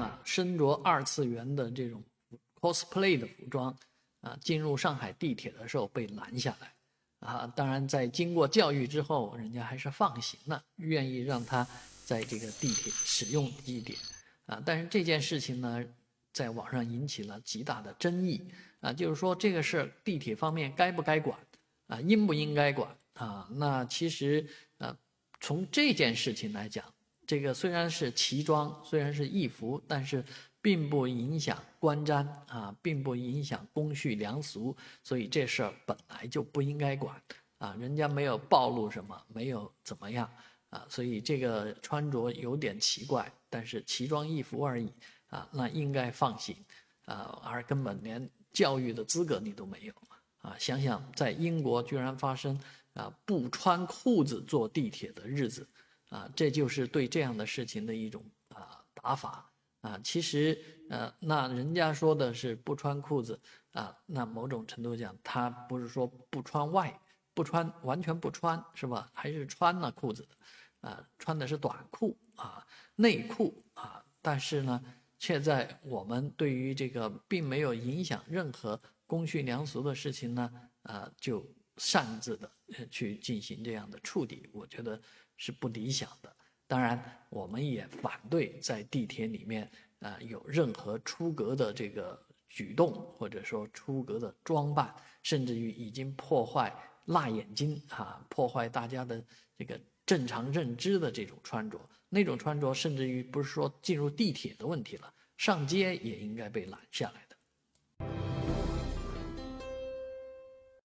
啊，身着二次元的这种 cosplay 的服装啊，进入上海地铁的时候被拦下来啊。当然，在经过教育之后，人家还是放行了，愿意让他在这个地铁使用地铁啊。但是这件事情呢，在网上引起了极大的争议啊，就是说这个事地铁方面该不该管啊，应不应该管啊？那其实呃，从这件事情来讲。这个虽然是奇装，虽然是义服，但是并不影响观瞻啊，并不影响公序良俗，所以这事儿本来就不应该管啊。人家没有暴露什么，没有怎么样啊，所以这个穿着有点奇怪，但是奇装异服而已啊，那应该放心啊，而根本连教育的资格你都没有啊。想想在英国居然发生啊不穿裤子坐地铁的日子。啊，这就是对这样的事情的一种啊打法啊。其实呃，那人家说的是不穿裤子啊，那某种程度讲，他不是说不穿外，不穿完全不穿是吧？还是穿了裤子的啊，穿的是短裤啊、内裤啊。但是呢，却在我们对于这个并没有影响任何公序良俗的事情呢，啊，就擅自的去进行这样的处理，我觉得。是不理想的。当然，我们也反对在地铁里面啊有任何出格的这个举动，或者说出格的装扮，甚至于已经破坏辣眼睛啊，破坏大家的这个正常认知的这种穿着。那种穿着，甚至于不是说进入地铁的问题了，上街也应该被拦下来。